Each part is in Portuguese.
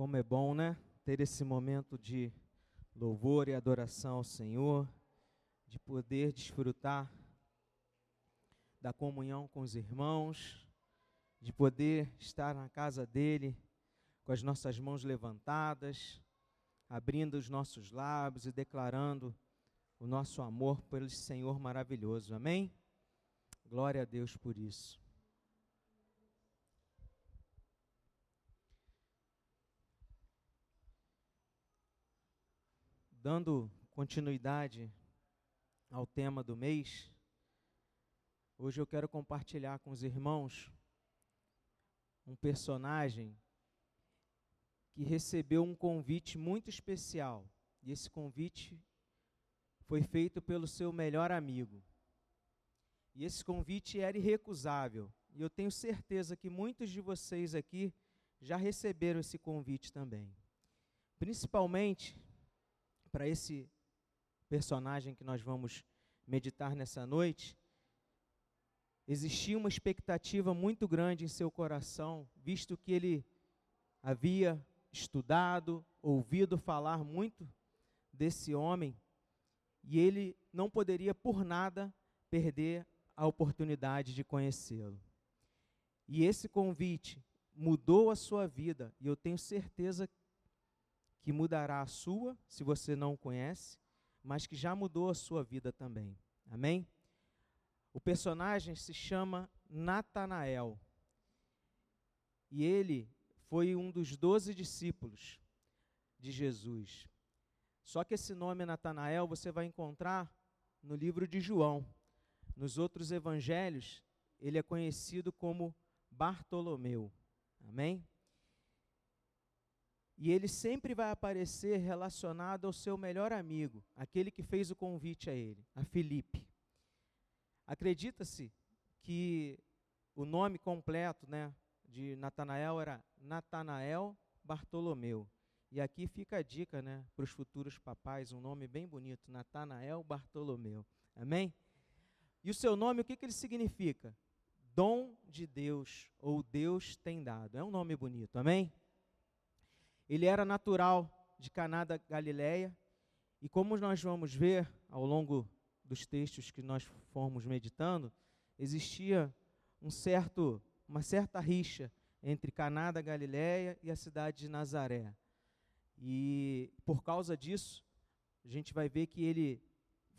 Como é bom, né? Ter esse momento de louvor e adoração ao Senhor, de poder desfrutar da comunhão com os irmãos, de poder estar na casa dele com as nossas mãos levantadas, abrindo os nossos lábios e declarando o nosso amor pelo Senhor maravilhoso. Amém? Glória a Deus por isso. Dando continuidade ao tema do mês, hoje eu quero compartilhar com os irmãos um personagem que recebeu um convite muito especial. E esse convite foi feito pelo seu melhor amigo. E esse convite era irrecusável. E eu tenho certeza que muitos de vocês aqui já receberam esse convite também. Principalmente para esse personagem que nós vamos meditar nessa noite, existia uma expectativa muito grande em seu coração, visto que ele havia estudado, ouvido falar muito desse homem, e ele não poderia por nada perder a oportunidade de conhecê-lo. E esse convite mudou a sua vida, e eu tenho certeza que mudará a sua, se você não o conhece, mas que já mudou a sua vida também. Amém? O personagem se chama Natanael. E ele foi um dos doze discípulos de Jesus. Só que esse nome Natanael você vai encontrar no livro de João. Nos outros evangelhos, ele é conhecido como Bartolomeu. Amém? E ele sempre vai aparecer relacionado ao seu melhor amigo, aquele que fez o convite a ele, a Filipe. Acredita-se que o nome completo né, de Natanael era Natanael Bartolomeu. E aqui fica a dica né, para os futuros papais, um nome bem bonito, Natanael Bartolomeu. Amém? E o seu nome, o que, que ele significa? Dom de Deus, ou Deus tem dado. É um nome bonito, amém? Ele era natural de Caná da Galileia, e como nós vamos ver ao longo dos textos que nós formos meditando, existia um certo, uma certa rixa entre Caná da Galileia e a cidade de Nazaré. E por causa disso, a gente vai ver que ele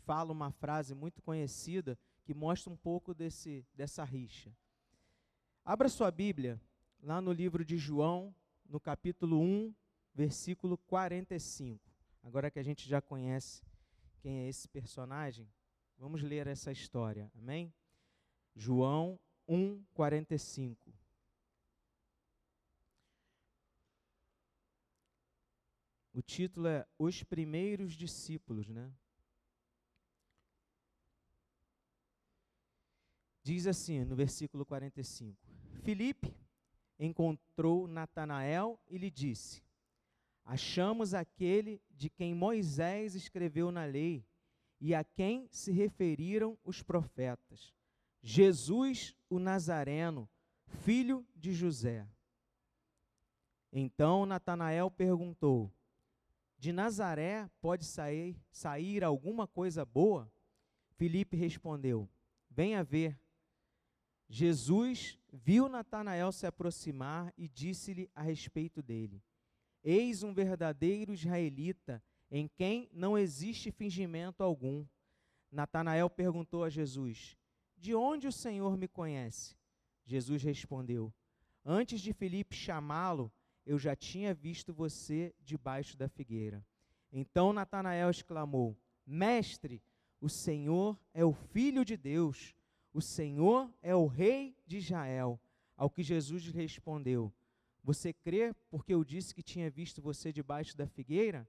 fala uma frase muito conhecida que mostra um pouco desse, dessa rixa. Abra sua Bíblia lá no livro de João, no capítulo 1, versículo 45. Agora que a gente já conhece quem é esse personagem, vamos ler essa história. Amém? João 1, 45. O título é Os Primeiros Discípulos, né? Diz assim no versículo 45: Filipe encontrou Natanael e lhe disse: achamos aquele de quem Moisés escreveu na lei e a quem se referiram os profetas, Jesus o Nazareno, filho de José. Então Natanael perguntou: De Nazaré pode sair, sair alguma coisa boa? Filipe respondeu: Venha ver. Jesus viu Natanael se aproximar e disse-lhe a respeito dele: Eis um verdadeiro israelita, em quem não existe fingimento algum. Natanael perguntou a Jesus: De onde o Senhor me conhece? Jesus respondeu: Antes de Filipe chamá-lo, eu já tinha visto você debaixo da figueira. Então Natanael exclamou: Mestre, o Senhor é o Filho de Deus, o Senhor é o Rei de Israel. Ao que Jesus respondeu: você crê porque eu disse que tinha visto você debaixo da figueira?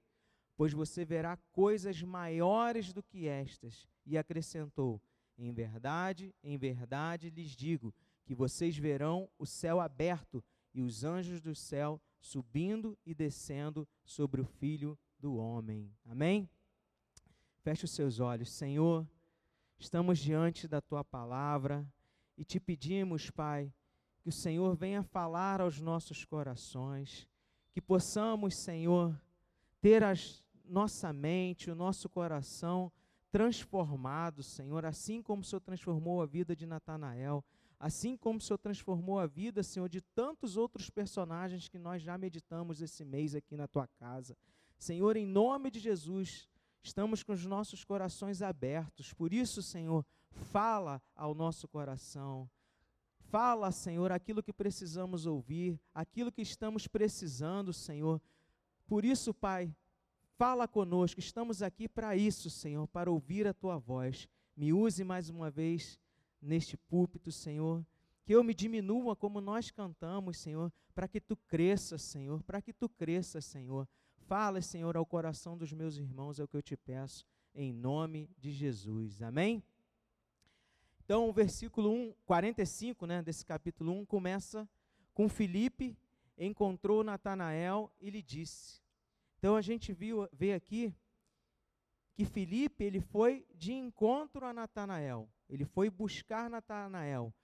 Pois você verá coisas maiores do que estas. E acrescentou: Em verdade, em verdade lhes digo que vocês verão o céu aberto e os anjos do céu subindo e descendo sobre o filho do homem. Amém? Feche os seus olhos, Senhor. Estamos diante da tua palavra e te pedimos, Pai, que o Senhor venha falar aos nossos corações, que possamos, Senhor, ter as, nossa mente, o nosso coração transformado, Senhor, assim como o Senhor transformou a vida de Natanael, assim como o Senhor transformou a vida, Senhor, de tantos outros personagens que nós já meditamos esse mês aqui na tua casa. Senhor, em nome de Jesus, estamos com os nossos corações abertos. Por isso, Senhor, fala ao nosso coração. Fala, Senhor, aquilo que precisamos ouvir, aquilo que estamos precisando, Senhor. Por isso, Pai, fala conosco. Estamos aqui para isso, Senhor, para ouvir a tua voz. Me use mais uma vez neste púlpito, Senhor. Que eu me diminua como nós cantamos, Senhor, para que tu cresças, Senhor, para que tu cresças, Senhor. Fala, Senhor, ao coração dos meus irmãos, é o que eu te peço, em nome de Jesus. Amém? Então, o versículo 1, 45, né, desse capítulo 1, começa com Filipe encontrou Natanael e lhe disse. Então, a gente viu, vê aqui que Filipe, ele foi de encontro a Natanael. Ele foi buscar Natanael.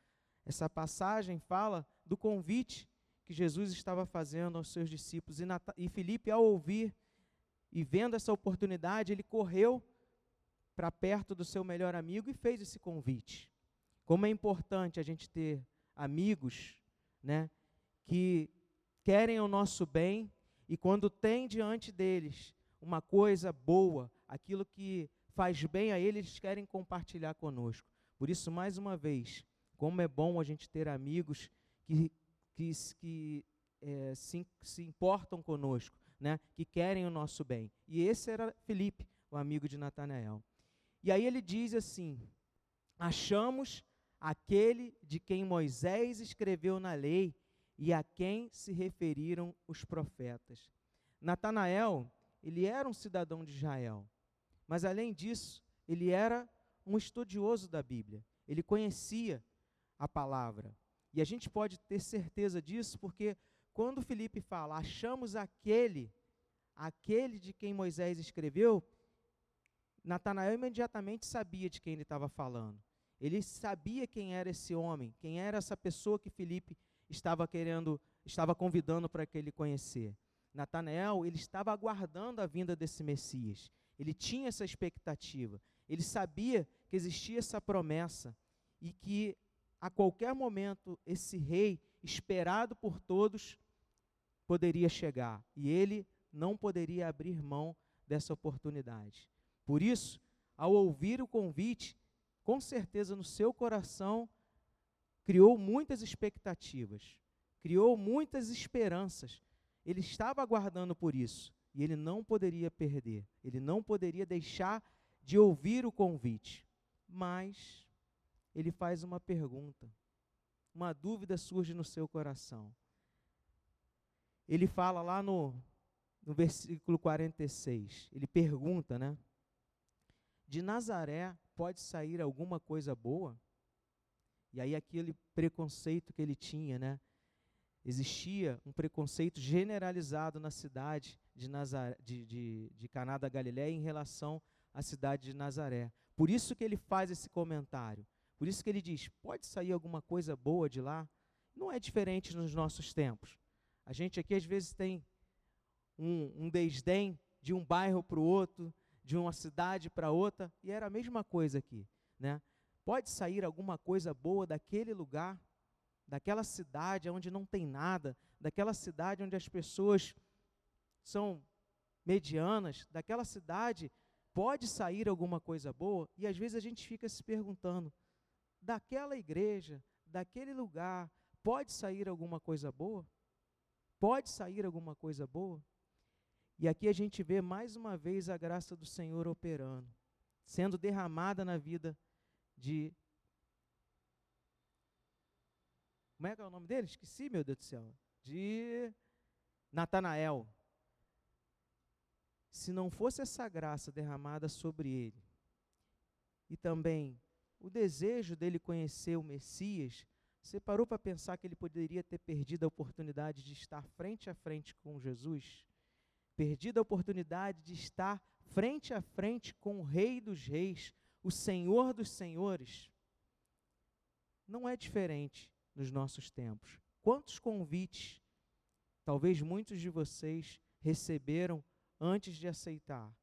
Essa passagem fala do convite que Jesus estava fazendo aos seus discípulos. E, Nat e Filipe, ao ouvir e vendo essa oportunidade, ele correu para perto do seu melhor amigo e fez esse convite. Como é importante a gente ter amigos, né, que querem o nosso bem e quando tem diante deles uma coisa boa, aquilo que faz bem a eles, eles querem compartilhar conosco. Por isso, mais uma vez, como é bom a gente ter amigos que que, que é, se, se importam conosco, né, que querem o nosso bem. E esse era Felipe, o amigo de Natanael. E aí ele diz assim: achamos aquele de quem Moisés escreveu na lei e a quem se referiram os profetas. Natanael, ele era um cidadão de Israel, mas além disso, ele era um estudioso da Bíblia. Ele conhecia a palavra. E a gente pode ter certeza disso porque quando Felipe fala, achamos aquele, aquele de quem Moisés escreveu, Natanael imediatamente sabia de quem ele estava falando. Ele sabia quem era esse homem, quem era essa pessoa que Felipe estava querendo, estava convidando para que ele conhecer. Natanael, ele estava aguardando a vinda desse Messias. Ele tinha essa expectativa. Ele sabia que existia essa promessa e que a qualquer momento esse rei, esperado por todos, poderia chegar e ele não poderia abrir mão dessa oportunidade. Por isso, ao ouvir o convite, com certeza no seu coração criou muitas expectativas, criou muitas esperanças. Ele estava aguardando por isso e ele não poderia perder, ele não poderia deixar de ouvir o convite. Mas ele faz uma pergunta. Uma dúvida surge no seu coração. Ele fala lá no, no versículo 46, ele pergunta, né? De Nazaré pode sair alguma coisa boa? E aí aquele preconceito que ele tinha, né? Existia um preconceito generalizado na cidade de, Nazaré, de, de, de Caná da Galiléia em relação à cidade de Nazaré. Por isso que ele faz esse comentário. Por isso que ele diz: pode sair alguma coisa boa de lá? Não é diferente nos nossos tempos. A gente aqui às vezes tem um, um desdém de um bairro para o outro, de uma cidade para outra, e era a mesma coisa aqui. Né? Pode sair alguma coisa boa daquele lugar, daquela cidade onde não tem nada, daquela cidade onde as pessoas são medianas, daquela cidade pode sair alguma coisa boa? E às vezes a gente fica se perguntando: daquela igreja, daquele lugar, pode sair alguma coisa boa? Pode sair alguma coisa boa? E aqui a gente vê mais uma vez a graça do Senhor operando, sendo derramada na vida de. Como é que é o nome dele? Esqueci, meu Deus do céu. De Natanael. Se não fosse essa graça derramada sobre ele, e também o desejo dele conhecer o Messias, você parou para pensar que ele poderia ter perdido a oportunidade de estar frente a frente com Jesus? Perdido a oportunidade de estar frente a frente com o Rei dos Reis, o Senhor dos Senhores? Não é diferente nos nossos tempos. Quantos convites talvez muitos de vocês receberam antes de aceitar,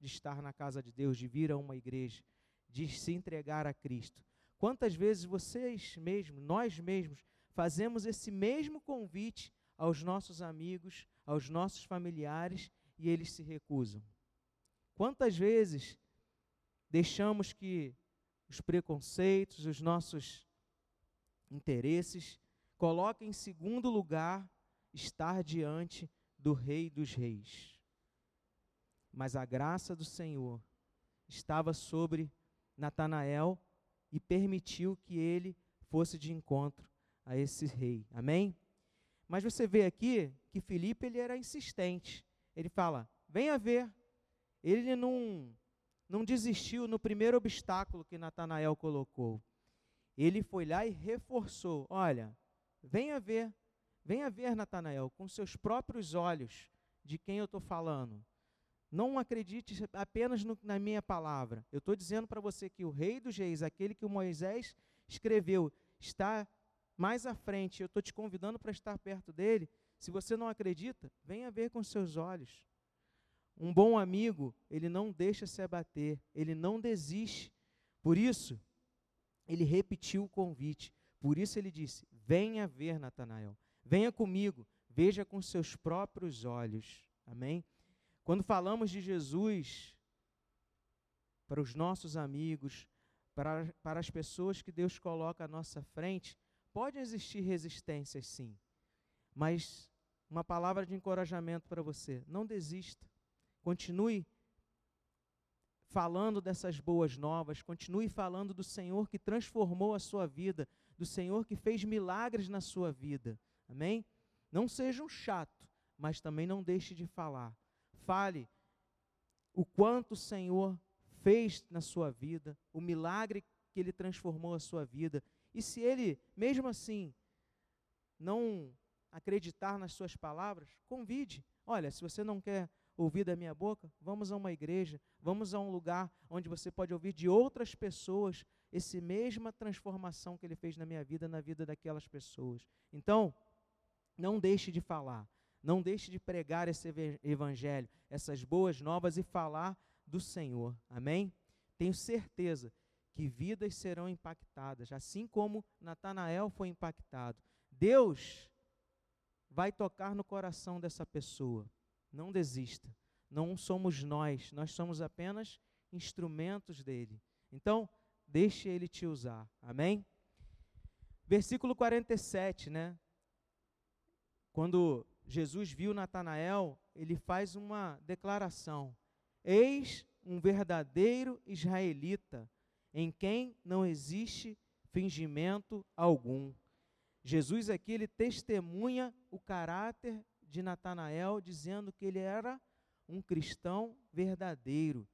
de estar na casa de Deus, de vir a uma igreja, de se entregar a Cristo. Quantas vezes vocês mesmos, nós mesmos, fazemos esse mesmo convite aos nossos amigos, aos nossos familiares e eles se recusam? Quantas vezes deixamos que os preconceitos, os nossos interesses, coloquem em segundo lugar estar diante do Rei dos Reis? Mas a graça do Senhor estava sobre Natanael e permitiu que ele fosse de encontro a esse rei. Amém? Mas você vê aqui que Filipe ele era insistente. Ele fala: "Venha ver". Ele não não desistiu no primeiro obstáculo que Natanael colocou. Ele foi lá e reforçou: "Olha, venha ver. Venha ver Natanael com seus próprios olhos de quem eu estou falando. Não acredite apenas no, na minha palavra. Eu estou dizendo para você que o Rei dos Reis, aquele que Moisés escreveu, está mais à frente. Eu estou te convidando para estar perto dele. Se você não acredita, venha ver com seus olhos. Um bom amigo, ele não deixa se abater, ele não desiste. Por isso, ele repetiu o convite. Por isso ele disse: Venha ver, Natanael. Venha comigo, veja com seus próprios olhos. Amém? Quando falamos de Jesus para os nossos amigos, para, para as pessoas que Deus coloca à nossa frente, pode existir resistências sim. Mas uma palavra de encorajamento para você: não desista. Continue falando dessas boas novas, continue falando do Senhor que transformou a sua vida, do Senhor que fez milagres na sua vida. Amém? Não seja um chato, mas também não deixe de falar fale o quanto o Senhor fez na sua vida, o milagre que ele transformou a sua vida. E se ele, mesmo assim, não acreditar nas suas palavras, convide. Olha, se você não quer ouvir da minha boca, vamos a uma igreja, vamos a um lugar onde você pode ouvir de outras pessoas essa mesma transformação que ele fez na minha vida, na vida daquelas pessoas. Então, não deixe de falar. Não deixe de pregar esse evangelho, essas boas novas e falar do Senhor. Amém? Tenho certeza que vidas serão impactadas, assim como Natanael foi impactado. Deus vai tocar no coração dessa pessoa. Não desista. Não somos nós, nós somos apenas instrumentos dele. Então, deixe ele te usar. Amém? Versículo 47, né? Quando Jesus viu Natanael, ele faz uma declaração: Eis um verdadeiro israelita, em quem não existe fingimento algum. Jesus aqui ele testemunha o caráter de Natanael, dizendo que ele era um cristão verdadeiro,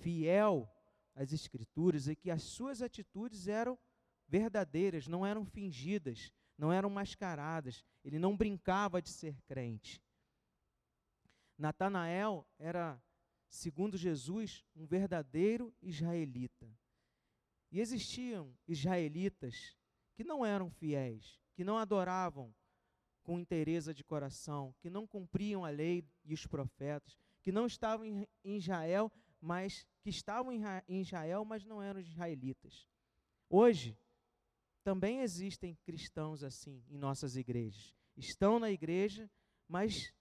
fiel às Escrituras e que as suas atitudes eram verdadeiras, não eram fingidas, não eram mascaradas, ele não brincava de ser crente. Natanael era, segundo Jesus, um verdadeiro israelita. E existiam israelitas que não eram fiéis, que não adoravam com interesse de coração, que não cumpriam a lei e os profetas, que não estavam em Israel, mas que estavam em Israel, mas não eram israelitas. Hoje, também existem cristãos assim em nossas igrejas. Estão na igreja, mas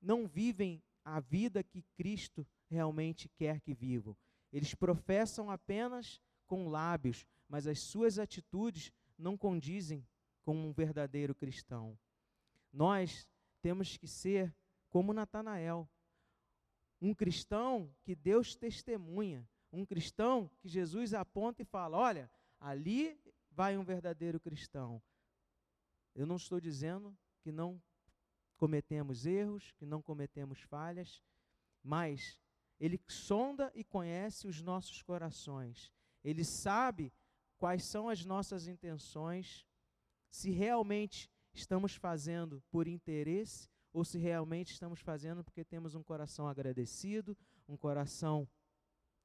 não vivem a vida que Cristo realmente quer que vivam. Eles professam apenas com lábios, mas as suas atitudes não condizem com um verdadeiro cristão. Nós temos que ser como Natanael, um cristão que Deus testemunha, um cristão que Jesus aponta e fala: olha, Ali vai um verdadeiro cristão. Eu não estou dizendo que não cometemos erros, que não cometemos falhas, mas ele sonda e conhece os nossos corações. Ele sabe quais são as nossas intenções, se realmente estamos fazendo por interesse ou se realmente estamos fazendo porque temos um coração agradecido, um coração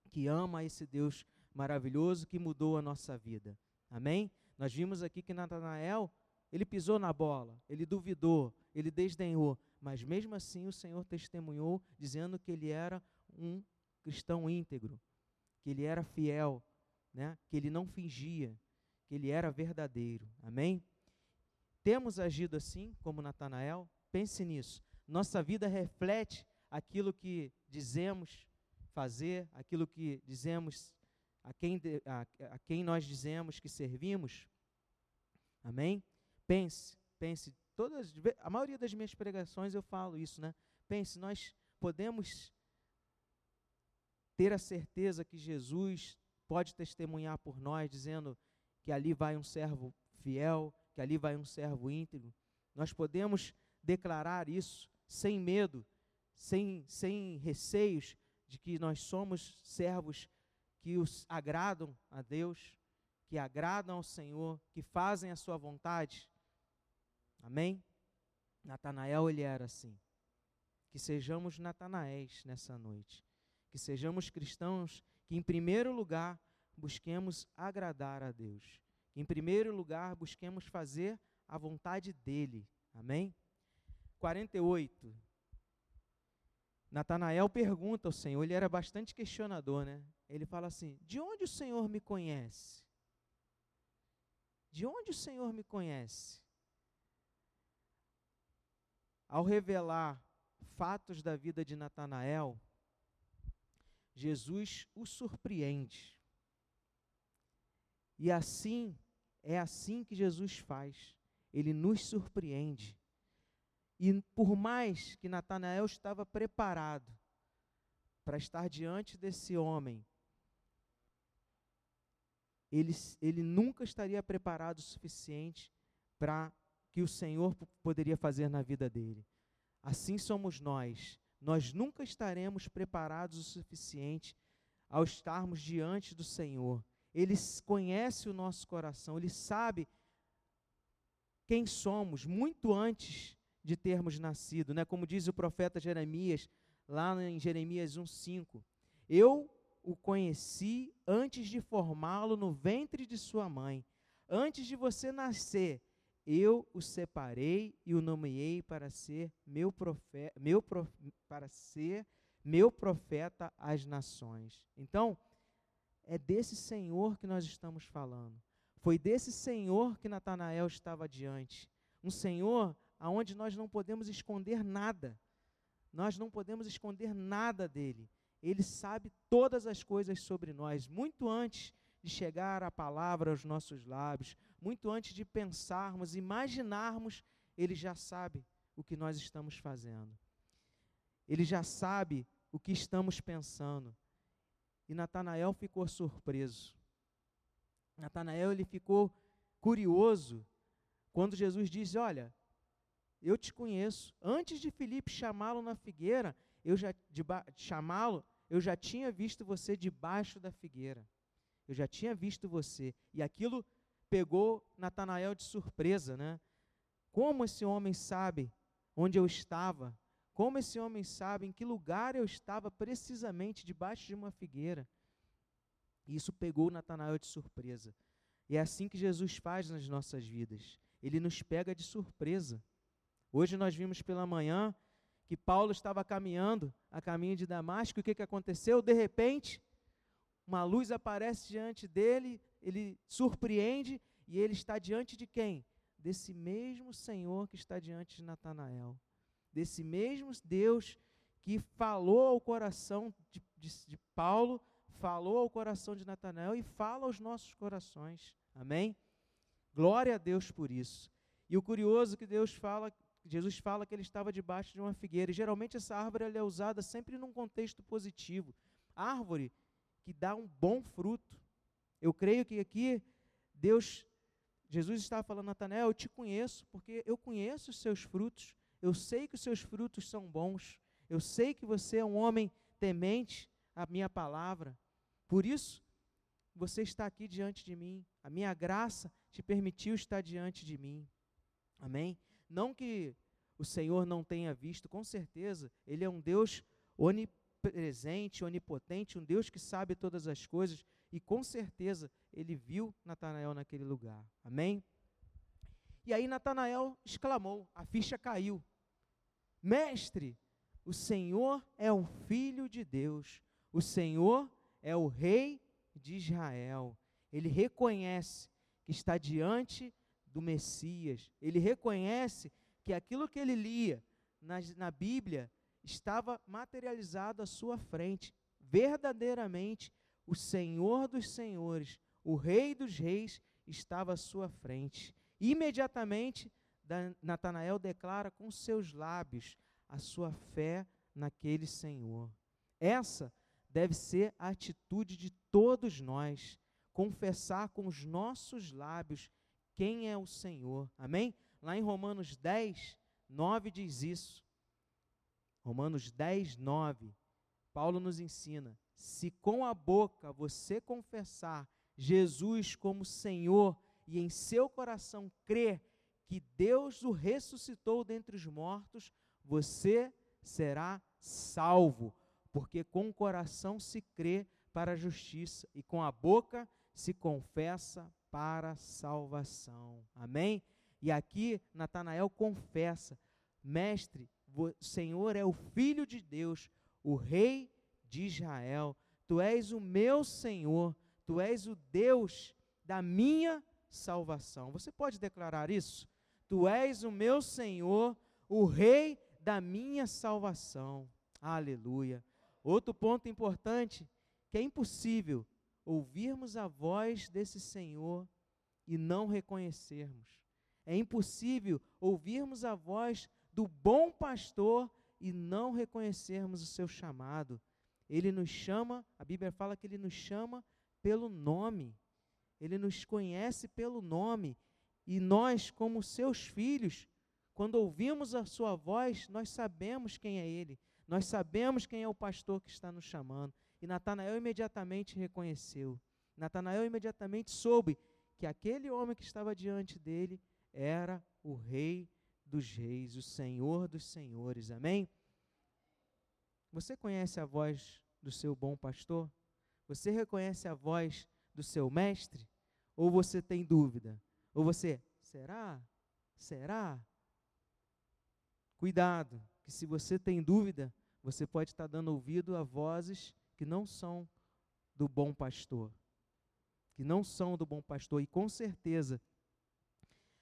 que ama esse Deus maravilhoso que mudou a nossa vida. Amém? Nós vimos aqui que Natanael ele pisou na bola, ele duvidou, ele desdenhou, mas mesmo assim o Senhor testemunhou dizendo que ele era um cristão íntegro, que ele era fiel, né? que ele não fingia, que ele era verdadeiro. Amém? Temos agido assim, como Natanael? Pense nisso. Nossa vida reflete aquilo que dizemos fazer, aquilo que dizemos, a quem, a, a quem nós dizemos que servimos. Amém? Pense, pense. Todas, a maioria das minhas pregações eu falo isso, né? Pense, nós podemos ter a certeza que Jesus pode testemunhar por nós, dizendo que ali vai um servo fiel, que ali vai um servo íntegro. Nós podemos declarar isso sem medo, sem, sem receios de que nós somos servos que os agradam a Deus, que agradam ao Senhor, que fazem a sua vontade. Amém? Natanael ele era assim. Que sejamos Natanaéis nessa noite. Que sejamos cristãos que em primeiro lugar busquemos agradar a Deus. Que em primeiro lugar busquemos fazer a vontade dele. Amém? 48. Natanael pergunta ao Senhor, ele era bastante questionador, né? Ele fala assim: De onde o Senhor me conhece? De onde o Senhor me conhece? Ao revelar fatos da vida de Natanael, Jesus o surpreende. E assim, é assim que Jesus faz. Ele nos surpreende. E por mais que Natanael estava preparado para estar diante desse homem, ele, ele nunca estaria preparado o suficiente para que o Senhor poderia fazer na vida dele. Assim somos nós. Nós nunca estaremos preparados o suficiente ao estarmos diante do Senhor. Ele conhece o nosso coração, ele sabe quem somos muito antes de termos nascido, né? Como diz o profeta Jeremias, lá em Jeremias 1:5. Eu o conheci antes de formá-lo no ventre de sua mãe. Antes de você nascer, eu o separei e o nomeei para ser meu profeta, meu prof, para ser meu profeta às nações. Então, é desse Senhor que nós estamos falando. Foi desse Senhor que Natanael estava diante. Um Senhor aonde nós não podemos esconder nada. Nós não podemos esconder nada dele. Ele sabe todas as coisas sobre nós, muito antes de chegar a palavra aos nossos lábios, muito antes de pensarmos, imaginarmos, ele já sabe o que nós estamos fazendo. Ele já sabe o que estamos pensando. E Natanael ficou surpreso. Natanael ele ficou curioso quando Jesus disse: "Olha, eu te conheço. Antes de Filipe chamá-lo na figueira, eu já chamá-lo, eu já tinha visto você debaixo da figueira. Eu já tinha visto você. E aquilo pegou Natanael de surpresa, né? Como esse homem sabe onde eu estava? Como esse homem sabe em que lugar eu estava precisamente debaixo de uma figueira? E isso pegou Natanael de surpresa. E é assim que Jesus faz nas nossas vidas. Ele nos pega de surpresa. Hoje nós vimos pela manhã que Paulo estava caminhando a caminho de Damasco, e o que, que aconteceu? De repente, uma luz aparece diante dele, ele surpreende, e ele está diante de quem? Desse mesmo Senhor que está diante de Natanael. Desse mesmo Deus que falou ao coração de, de, de Paulo, falou ao coração de Natanael e fala aos nossos corações. Amém? Glória a Deus por isso. E o curioso que Deus fala Jesus fala que ele estava debaixo de uma figueira. E geralmente essa árvore é usada sempre num contexto positivo. Árvore que dá um bom fruto. Eu creio que aqui Deus, Jesus estava falando, Natanael, eu te conheço, porque eu conheço os seus frutos. Eu sei que os seus frutos são bons. Eu sei que você é um homem temente à minha palavra. Por isso, você está aqui diante de mim. A minha graça te permitiu estar diante de mim. Amém? Não que o Senhor não tenha visto, com certeza, Ele é um Deus onipresente, onipotente, um Deus que sabe todas as coisas, e com certeza Ele viu Natanael naquele lugar. Amém? E aí Natanael exclamou, a ficha caiu. Mestre, o Senhor é o Filho de Deus, o Senhor é o Rei de Israel. Ele reconhece que está diante do Messias, ele reconhece que aquilo que ele lia na, na Bíblia estava materializado à sua frente. Verdadeiramente, o Senhor dos Senhores, o Rei dos Reis, estava à sua frente. Imediatamente, Natanael declara com seus lábios a sua fé naquele Senhor. Essa deve ser a atitude de todos nós, confessar com os nossos lábios quem é o Senhor. Amém? Lá em Romanos 10, 9 diz isso. Romanos 10, 9. Paulo nos ensina: se com a boca você confessar Jesus como Senhor e em seu coração crer que Deus o ressuscitou dentre os mortos, você será salvo, porque com o coração se crê para a justiça e com a boca se confessa para a salvação. Amém? E aqui Natanael confessa: Mestre, o Senhor é o Filho de Deus, o Rei de Israel. Tu és o meu Senhor, tu és o Deus da minha salvação. Você pode declarar isso? Tu és o meu Senhor, o Rei da minha salvação. Aleluia. Outro ponto importante, que é impossível ouvirmos a voz desse Senhor e não reconhecermos. É impossível ouvirmos a voz do bom pastor e não reconhecermos o seu chamado. Ele nos chama, a Bíblia fala que ele nos chama pelo nome. Ele nos conhece pelo nome. E nós, como seus filhos, quando ouvimos a sua voz, nós sabemos quem é ele. Nós sabemos quem é o pastor que está nos chamando. E Natanael imediatamente reconheceu. Natanael imediatamente soube que aquele homem que estava diante dele era o rei dos reis, o senhor dos senhores. Amém? Você conhece a voz do seu bom pastor? Você reconhece a voz do seu mestre? Ou você tem dúvida? Ou você, será? Será? Cuidado, que se você tem dúvida, você pode estar dando ouvido a vozes que não são do bom pastor. Que não são do bom pastor. E com certeza,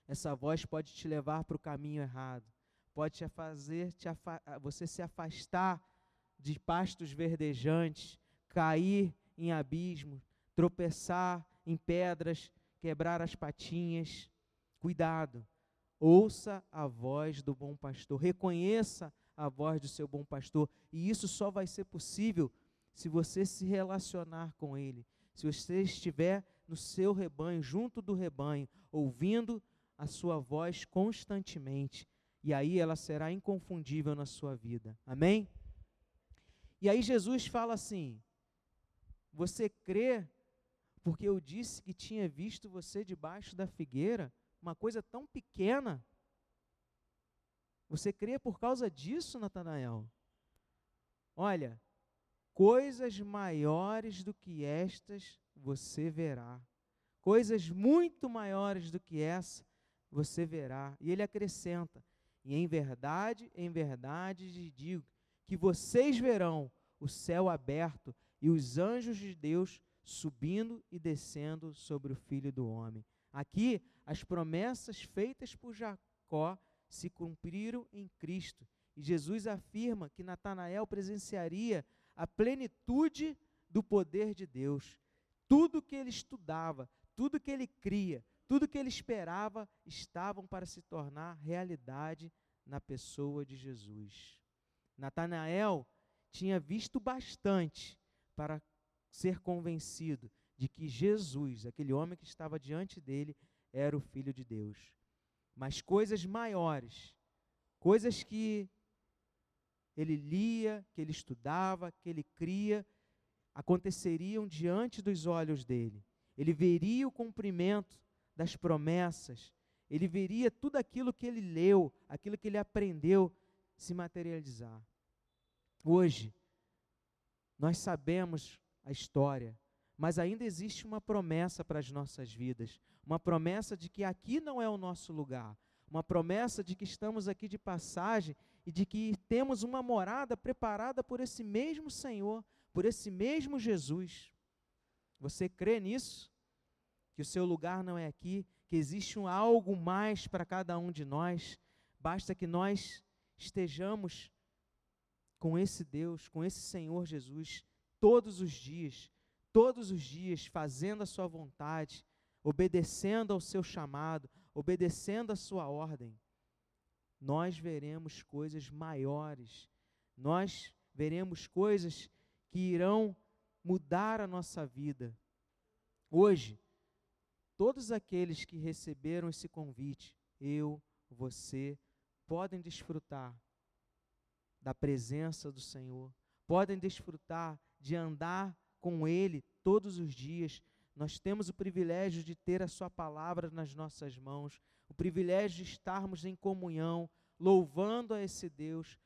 essa voz pode te levar para o caminho errado. Pode te fazer te você se afastar de pastos verdejantes, cair em abismos, tropeçar em pedras, quebrar as patinhas. Cuidado. Ouça a voz do bom pastor. Reconheça a voz do seu bom pastor. E isso só vai ser possível se você se relacionar com ele. Se você estiver no seu rebanho, junto do rebanho, ouvindo a sua voz constantemente. E aí ela será inconfundível na sua vida. Amém? E aí Jesus fala assim: Você crê porque eu disse que tinha visto você debaixo da figueira, uma coisa tão pequena? Você crê por causa disso, Natanael? Olha, coisas maiores do que estas você verá. Coisas muito maiores do que essa você verá. E ele acrescenta: E em verdade, em verdade lhe digo que vocês verão o céu aberto e os anjos de Deus subindo e descendo sobre o filho do homem. Aqui, as promessas feitas por Jacó se cumpriram em Cristo. E Jesus afirma que Natanael presenciaria a plenitude do poder de Deus. Tudo que ele estudava, tudo que ele cria, tudo que ele esperava estavam para se tornar realidade na pessoa de Jesus. Natanael tinha visto bastante para ser convencido de que Jesus, aquele homem que estava diante dele, era o Filho de Deus. Mas coisas maiores, coisas que ele lia, que ele estudava, que ele cria, aconteceriam diante dos olhos dele. Ele veria o cumprimento das promessas, ele veria tudo aquilo que ele leu, aquilo que ele aprendeu se materializar. Hoje, nós sabemos a história, mas ainda existe uma promessa para as nossas vidas, uma promessa de que aqui não é o nosso lugar, uma promessa de que estamos aqui de passagem e de que temos uma morada preparada por esse mesmo Senhor, por esse mesmo Jesus. Você crê nisso? Que o seu lugar não é aqui, que existe um algo mais para cada um de nós, basta que nós estejamos com esse Deus, com esse Senhor Jesus, todos os dias, todos os dias fazendo a sua vontade, obedecendo ao seu chamado, obedecendo a sua ordem, nós veremos coisas maiores, nós veremos coisas que irão mudar a nossa vida. Hoje, todos aqueles que receberam esse convite, eu, você, podem desfrutar da presença do Senhor, podem desfrutar de andar com Ele todos os dias. Nós temos o privilégio de ter a Sua palavra nas nossas mãos, o privilégio de estarmos em comunhão, louvando a esse Deus,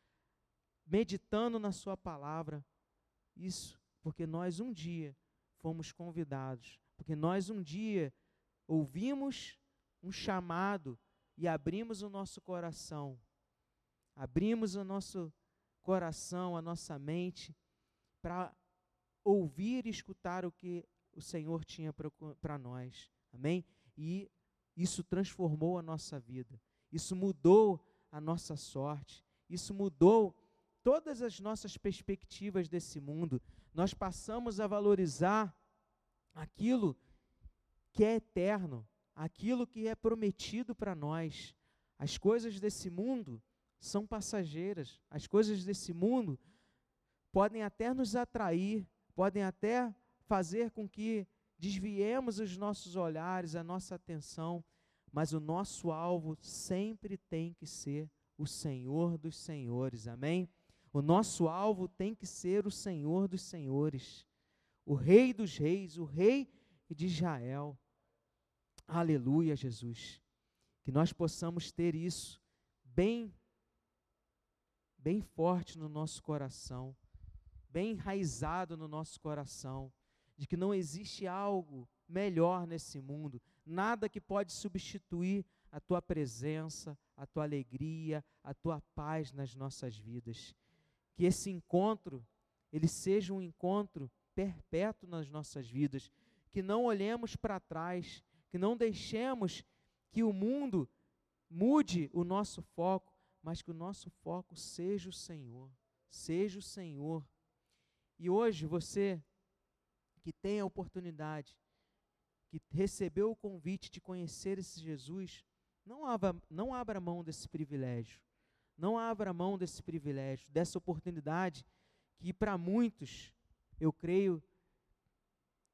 meditando na Sua palavra. Isso porque nós um dia fomos convidados, porque nós um dia ouvimos um chamado e abrimos o nosso coração, abrimos o nosso coração, a nossa mente, para ouvir e escutar o que o Senhor tinha para nós. Amém? E isso transformou a nossa vida. Isso mudou a nossa sorte. Isso mudou todas as nossas perspectivas desse mundo. Nós passamos a valorizar aquilo que é eterno, aquilo que é prometido para nós. As coisas desse mundo são passageiras. As coisas desse mundo podem até nos atrair, podem até fazer com que desviemos os nossos olhares, a nossa atenção, mas o nosso alvo sempre tem que ser o Senhor dos Senhores. Amém? O nosso alvo tem que ser o Senhor dos Senhores, o Rei dos Reis, o Rei de Israel. Aleluia, Jesus. Que nós possamos ter isso bem bem forte no nosso coração, bem enraizado no nosso coração, de que não existe algo melhor nesse mundo, nada que pode substituir a tua presença, a tua alegria, a tua paz nas nossas vidas. Que esse encontro, ele seja um encontro perpétuo nas nossas vidas, que não olhemos para trás, que não deixemos que o mundo mude o nosso foco, mas que o nosso foco seja o Senhor, seja o Senhor. E hoje você que tem a oportunidade, que recebeu o convite de conhecer esse Jesus, não abra, não abra mão desse privilégio. Não abra mão desse privilégio, dessa oportunidade que para muitos, eu creio,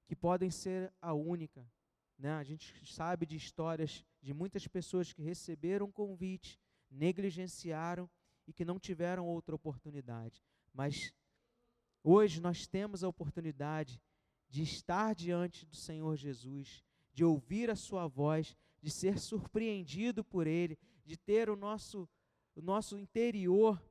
que podem ser a única. Né? A gente sabe de histórias de muitas pessoas que receberam convite, negligenciaram e que não tiveram outra oportunidade. Mas hoje nós temos a oportunidade de estar diante do Senhor Jesus, de ouvir a Sua voz, de ser surpreendido por Ele, de ter o nosso, o nosso interior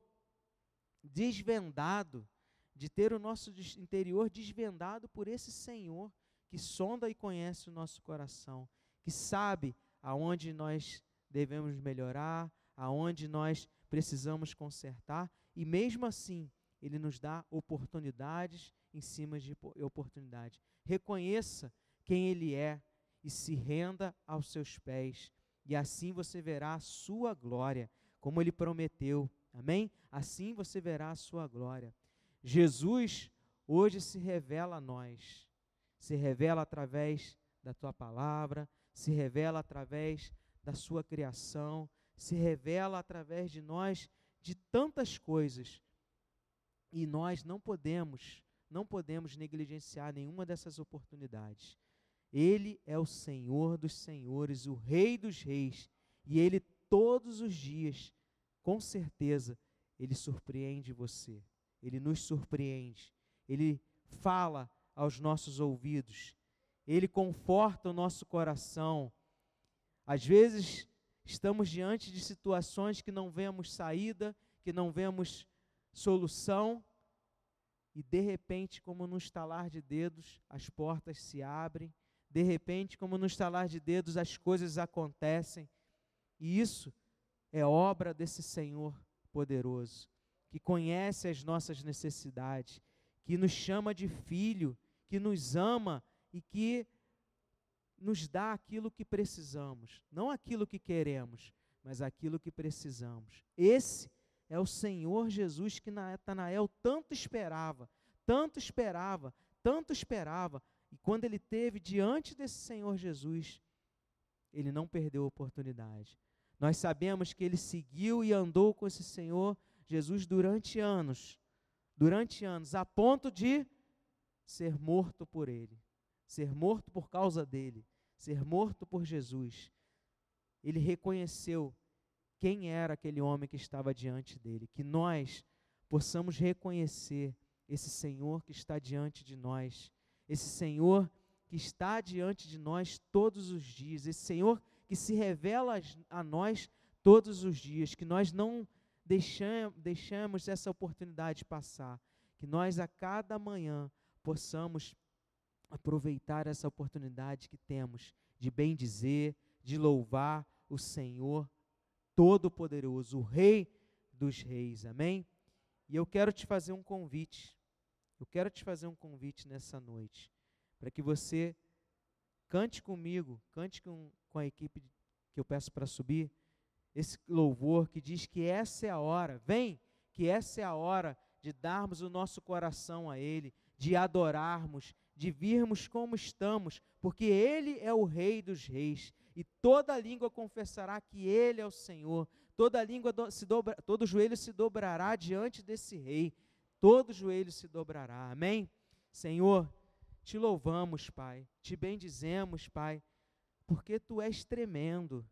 desvendado, de ter o nosso interior desvendado por esse Senhor que sonda e conhece o nosso coração, que sabe aonde nós devemos melhorar, aonde nós precisamos consertar, e mesmo assim, Ele nos dá oportunidades em cima de oportunidade. Reconheça quem Ele é e se renda aos seus pés, e assim você verá a sua glória, como Ele prometeu. Amém? Assim você verá a sua glória. Jesus hoje se revela a nós, se revela através da tua palavra, se revela através da sua criação, se revela através de nós de tantas coisas. E nós não podemos, não podemos negligenciar nenhuma dessas oportunidades. Ele é o Senhor dos senhores, o Rei dos reis, e ele todos os dias, com certeza, ele surpreende você. Ele nos surpreende. Ele fala aos nossos ouvidos. Ele conforta o nosso coração. Às vezes estamos diante de situações que não vemos saída, que não vemos solução, e de repente, como no estalar de dedos, as portas se abrem, de repente, como no estalar de dedos, as coisas acontecem, e isso é obra desse Senhor poderoso, que conhece as nossas necessidades, que nos chama de filho, que nos ama e que nos dá aquilo que precisamos, não aquilo que queremos, mas aquilo que precisamos. Esse é o Senhor Jesus que Natanael tanto esperava, tanto esperava, tanto esperava. E quando ele teve diante desse Senhor Jesus, ele não perdeu a oportunidade. Nós sabemos que ele seguiu e andou com esse Senhor Jesus durante anos, durante anos, a ponto de ser morto por ele, ser morto por causa dele, ser morto por Jesus. Ele reconheceu quem era aquele homem que estava diante dele, que nós possamos reconhecer esse Senhor que está diante de nós, esse Senhor que está diante de nós todos os dias, esse Senhor que se revela a nós todos os dias, que nós não deixamos, essa oportunidade passar, que nós a cada manhã possamos aproveitar essa oportunidade que temos de bem dizer, de louvar o Senhor Todo-Poderoso, o Rei dos Reis. Amém? E eu quero te fazer um convite. Eu quero te fazer um convite nessa noite, para que você cante comigo, cante com, com a equipe que eu peço para subir, esse louvor que diz que essa é a hora, vem, que essa é a hora de darmos o nosso coração a Ele, de adorarmos, de virmos como estamos, porque Ele é o Rei dos Reis, e toda língua confessará que Ele é o Senhor, toda língua se dobra, todo joelho se dobrará diante desse Rei, todo joelho se dobrará, amém? Senhor, te louvamos, Pai, te bendizemos, Pai, porque Tu és tremendo,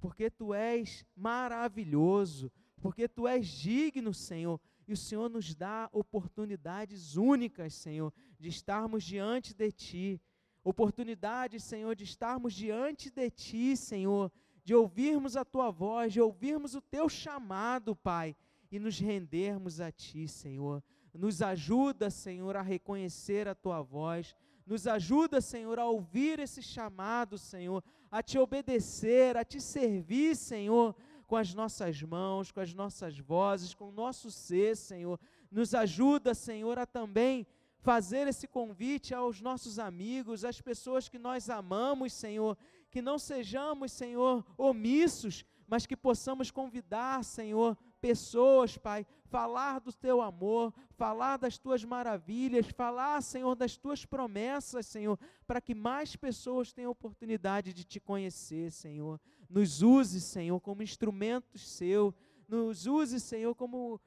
porque Tu és maravilhoso, porque Tu és digno, Senhor, e o Senhor nos dá oportunidades únicas, Senhor, de estarmos diante de Ti. Oportunidades, Senhor, de estarmos diante de Ti, Senhor, de ouvirmos a Tua voz, de ouvirmos o Teu chamado, Pai, e nos rendermos a Ti, Senhor. Nos ajuda, Senhor, a reconhecer a Tua voz. Nos ajuda, Senhor, a ouvir esse chamado, Senhor, a Te obedecer, a Te servir, Senhor com as nossas mãos, com as nossas vozes, com o nosso ser, Senhor. Nos ajuda, Senhor, a também fazer esse convite aos nossos amigos, às pessoas que nós amamos, Senhor, que não sejamos, Senhor, omissos, mas que possamos convidar, Senhor, pessoas, Pai, falar do teu amor, falar das tuas maravilhas, falar, Senhor, das tuas promessas, Senhor, para que mais pessoas tenham oportunidade de te conhecer, Senhor. Nos use, Senhor, como instrumentos seu, nos use, Senhor, como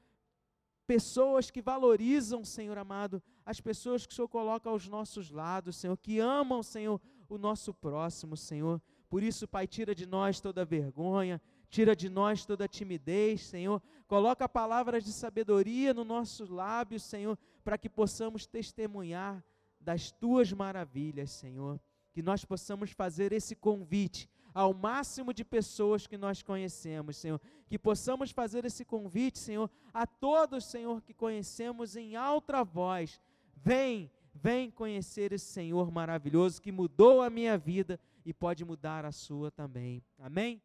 pessoas que valorizam, Senhor amado, as pessoas que o Senhor coloca aos nossos lados, Senhor, que amam, Senhor, o nosso próximo, Senhor. Por isso, Pai, tira de nós toda vergonha, tira de nós toda timidez, Senhor. Coloca palavras de sabedoria no nossos lábios, Senhor, para que possamos testemunhar das tuas maravilhas, Senhor. Que nós possamos fazer esse convite ao máximo de pessoas que nós conhecemos, Senhor. Que possamos fazer esse convite, Senhor, a todos, Senhor, que conhecemos em alta voz. Vem, vem conhecer esse Senhor maravilhoso que mudou a minha vida e pode mudar a sua também. Amém?